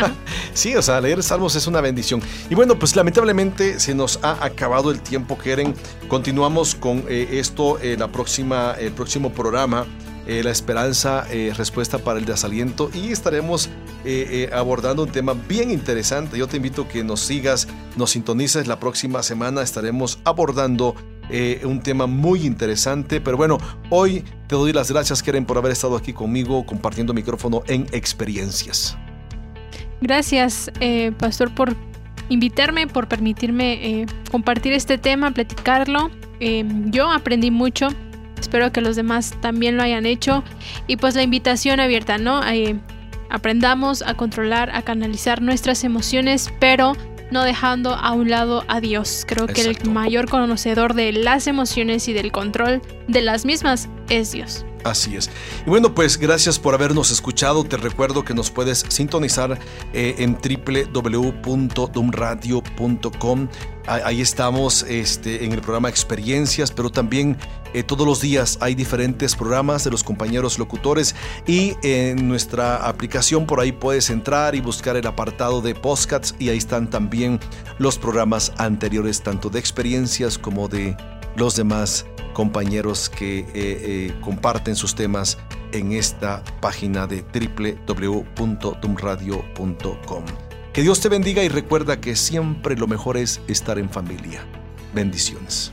sí, o sea, leer salmos es una bendición. Y bueno, pues lamentablemente se nos ha acabado el tiempo, Keren. Continuamos con eh, esto eh, la próxima, el próximo programa. Eh, la esperanza, respuesta para el desaliento y estaremos abordando un tema bien interesante. Yo te invito a que nos sigas, nos sintonices la próxima semana. Estaremos abordando eh, un tema muy interesante. Pero bueno, hoy te doy las gracias, Keren, por haber estado aquí conmigo compartiendo micrófono en experiencias. Gracias, eh, Pastor, por invitarme, por permitirme eh, compartir este tema, platicarlo. yo aprendí mucho. Espero que los demás también lo hayan hecho. Y pues la invitación abierta, ¿no? aprendamos a controlar, a canalizar nuestras emociones, pero no dejando a un lado a Dios. Creo que el mayor conocedor de las emociones y del control de las mismas es Dios. Así es. Y bueno, pues gracias por habernos escuchado. Te recuerdo que nos puedes sintonizar eh, en www.dumradio.com. Ahí estamos este, en el programa Experiencias, pero también eh, todos los días hay diferentes programas de los compañeros locutores y en nuestra aplicación por ahí puedes entrar y buscar el apartado de podcasts y ahí están también los programas anteriores, tanto de experiencias como de los demás compañeros que eh, eh, comparten sus temas en esta página de www.tumradio.com. Que Dios te bendiga y recuerda que siempre lo mejor es estar en familia. Bendiciones.